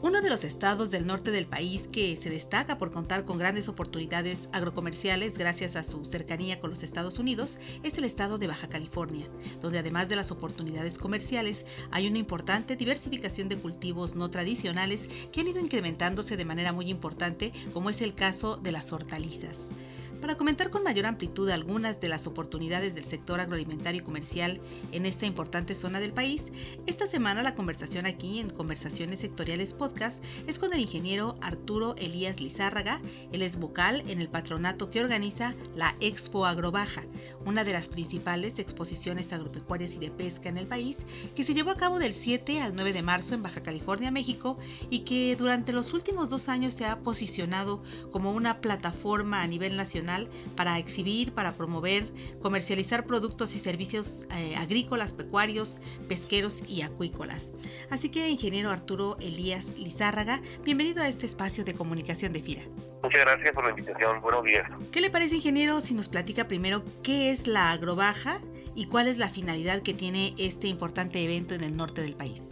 Uno de los estados del norte del país que se destaca por contar con grandes oportunidades agrocomerciales gracias a su cercanía con los Estados Unidos es el estado de Baja California, donde además de las oportunidades comerciales hay una importante diversificación de cultivos no tradicionales que han ido incrementándose de manera muy importante, como es el caso de las hortalizas. Para comentar con mayor amplitud algunas de las oportunidades del sector agroalimentario y comercial en esta importante zona del país, esta semana la conversación aquí en Conversaciones Sectoriales Podcast es con el ingeniero Arturo Elías Lizárraga, él es vocal en el patronato que organiza la Expo Agrobaja, una de las principales exposiciones agropecuarias y de pesca en el país, que se llevó a cabo del 7 al 9 de marzo en Baja California, México, y que durante los últimos dos años se ha posicionado como una plataforma a nivel nacional para exhibir, para promover, comercializar productos y servicios eh, agrícolas, pecuarios, pesqueros y acuícolas. Así que, ingeniero Arturo Elías Lizárraga, bienvenido a este espacio de comunicación de FIRA. Muchas gracias por la invitación. Buenos días. ¿Qué le parece, ingeniero, si nos platica primero qué es la agrobaja y cuál es la finalidad que tiene este importante evento en el norte del país?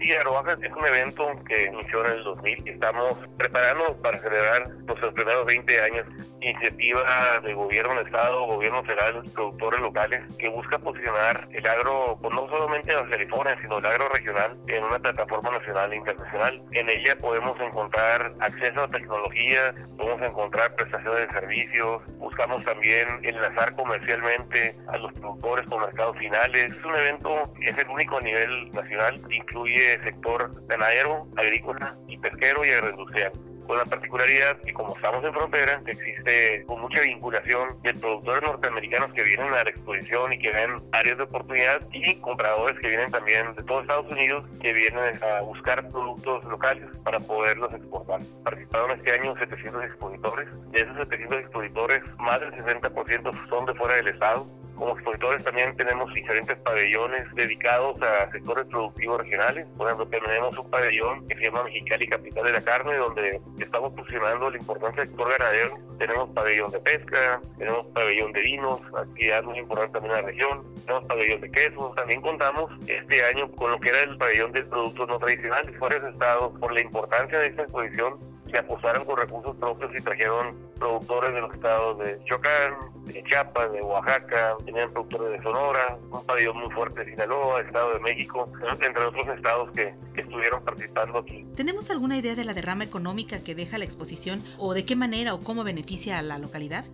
Sí, Arobaja es un evento que inició en el 2000 y estamos preparándonos para celebrar nuestros primeros 20 años. Iniciativa de gobierno del Estado, gobierno federal, productores locales, que busca posicionar el agro, pues no solamente en California, sino el agro regional en una plataforma nacional e internacional. En ella podemos encontrar acceso a tecnología, podemos encontrar prestaciones de servicios, buscamos también enlazar comercialmente a los productores con mercados finales. Es un evento, es el único a nivel nacional, incluye sector ganadero, agrícola y pesquero y agroindustrial con la particularidad que como estamos en frontera, existe con mucha vinculación de productores norteamericanos que vienen a la exposición y que ven áreas de oportunidad y compradores que vienen también de todos Estados Unidos que vienen a buscar productos locales para poderlos exportar. Participaron este año 700 expositores. De esos 700 expositores, más del 60% son de fuera del estado como expositores también tenemos diferentes pabellones dedicados a sectores productivos regionales. Por ejemplo, tenemos un pabellón que se llama Mexicali Capital de la Carne, donde estamos posicionando el importante sector ganadero. Tenemos pabellón de pesca, tenemos pabellón de vinos, actividad muy importante también en la región. Tenemos pabellón de quesos. También contamos este año con lo que era el pabellón de productos no tradicionales. Fuera ese estado, por la importancia de esta exposición, se apostaron con recursos propios y trajeron productores de los estados de Chocán, de Chiapas, de Oaxaca, tenían productores de Sonora, un pabellón muy fuerte de Sinaloa, Estado de México, entre otros estados que, que estuvieron participando aquí. ¿Tenemos alguna idea de la derrama económica que deja la exposición o de qué manera o cómo beneficia a la localidad?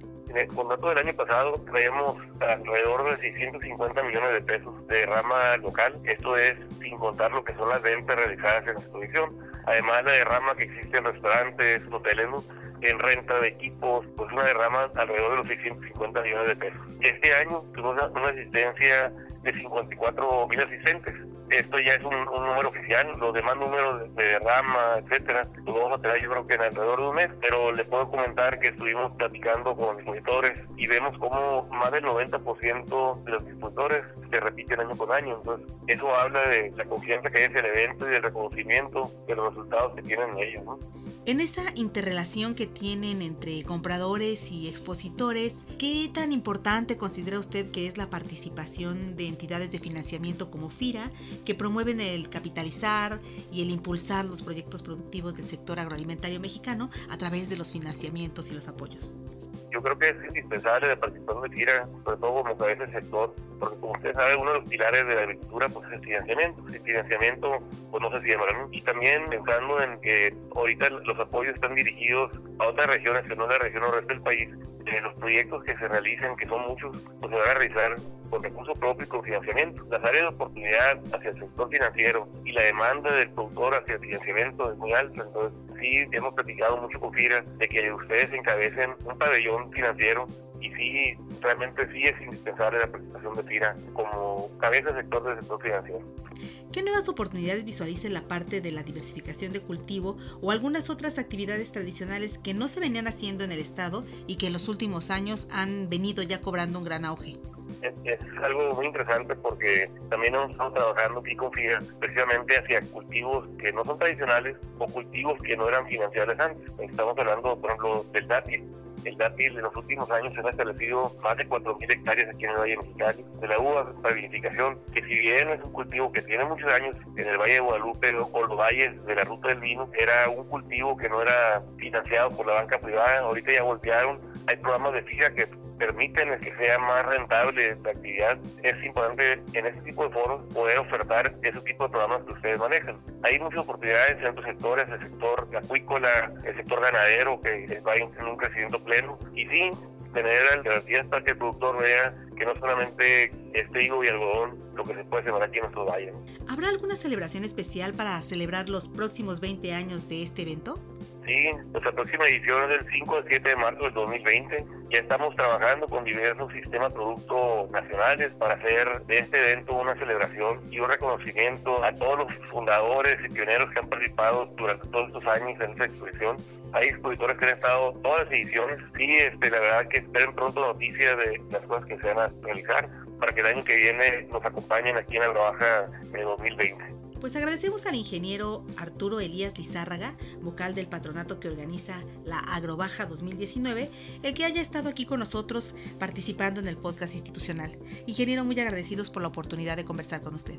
con datos del año pasado traemos alrededor de 650 millones de pesos de derrama local. Esto es sin contar lo que son las ventas realizadas en la exposición. Además la derrama que existe en restaurantes, hoteles, en renta de equipos, pues una derrama alrededor de los 650 millones de pesos. Este año tuvimos una asistencia de 54 mil asistentes esto ya es un, número oficial, los demás números de, rama, etcétera, los vamos a tener yo creo que en alrededor de un mes, pero le puedo comentar que estuvimos platicando con expositores y vemos como más del 90% de los expositores se repiten año con año, entonces eso habla de la confianza que hay en el evento y del reconocimiento de los resultados que tienen ellos. ¿no? En esa interrelación que tienen entre compradores y expositores, ¿qué tan importante considera usted que es la participación de entidades de financiamiento como FIRA que promueven el capitalizar y el impulsar los proyectos productivos del sector agroalimentario mexicano a través de los financiamientos y los apoyos. Yo creo que es indispensable la participación de FIRA, sobre todo como cabeza del sector, porque como usted sabe, uno de los pilares de la agricultura pues, es el financiamiento. El financiamiento, pues no sé si llamarán. Y también pensando en que ahorita los apoyos están dirigidos a otras regiones que no la región noreste del país, eh, los proyectos que se realicen, que son muchos, pues se van a realizar con recursos propios y con financiamiento. Las áreas de oportunidad hacia el sector financiero y la demanda del productor hacia el financiamiento es muy alta. Entonces, sí, hemos platicado mucho con FIRA de que ustedes encabecen un pabellón financiero y sí, realmente sí es indispensable la participación de FIRA como cabeza del sector del sector financiero. ¿Qué nuevas oportunidades visualiza en la parte de la diversificación de cultivo o algunas otras actividades tradicionales que no se venían haciendo en el Estado y que en los últimos años han venido ya cobrando un gran auge? Es, algo muy interesante porque también estamos trabajando aquí con FIA precisamente hacia cultivos que no son tradicionales o cultivos que no eran financiables antes. Estamos hablando, por ejemplo, del dátil. El dátil en los últimos años se han establecido más de 4.000 hectáreas aquí en el Valle Mexicali. De la uva para vinificación, que si bien es un cultivo que tiene muchos años en el Valle de Guadalupe o los valles de la ruta del vino, era un cultivo que no era financiado por la banca privada. Ahorita ya voltearon. Hay programas de FIA que permiten que sea más rentable la actividad, es importante en este tipo de foros poder ofertar ese tipo de programas que ustedes manejan. Hay muchas oportunidades en otros sectores, el sector acuícola, el sector ganadero, que va en un crecimiento pleno, y sí, tener alternativas para que el productor vea que no solamente es trigo y algodón lo que se puede sembrar aquí en nuestro valle. ¿Habrá alguna celebración especial para celebrar los próximos 20 años de este evento? Sí, nuestra próxima edición es el 5 al 7 de marzo del 2020. Ya estamos trabajando con diversos sistemas productos nacionales para hacer de este evento una celebración y un reconocimiento a todos los fundadores y pioneros que han participado durante todos estos años en esta exposición. Hay expositores que han estado todas las ediciones. Sí, este, la verdad que esperen pronto noticias de las cosas que se van a realizar para que el año que viene nos acompañen aquí en la Baja de 2020. Pues agradecemos al ingeniero Arturo Elías Lizárraga, vocal del patronato que organiza la Agrobaja 2019, el que haya estado aquí con nosotros participando en el podcast institucional. Ingeniero, muy agradecidos por la oportunidad de conversar con usted.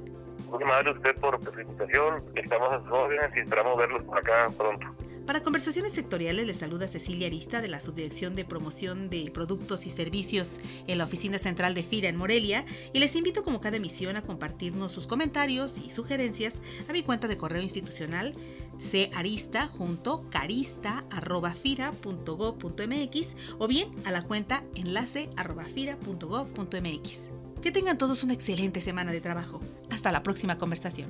Muy amable usted por su invitación. Estamos a sus órdenes y esperamos verlos por acá pronto. Para conversaciones sectoriales le saluda Cecilia Arista de la Subdirección de Promoción de Productos y Servicios en la Oficina Central de FIRA en Morelia y les invito como cada emisión a compartirnos sus comentarios y sugerencias a mi cuenta de correo institucional carista o bien a la cuenta enlace arroba mx. Que tengan todos una excelente semana de trabajo. Hasta la próxima conversación.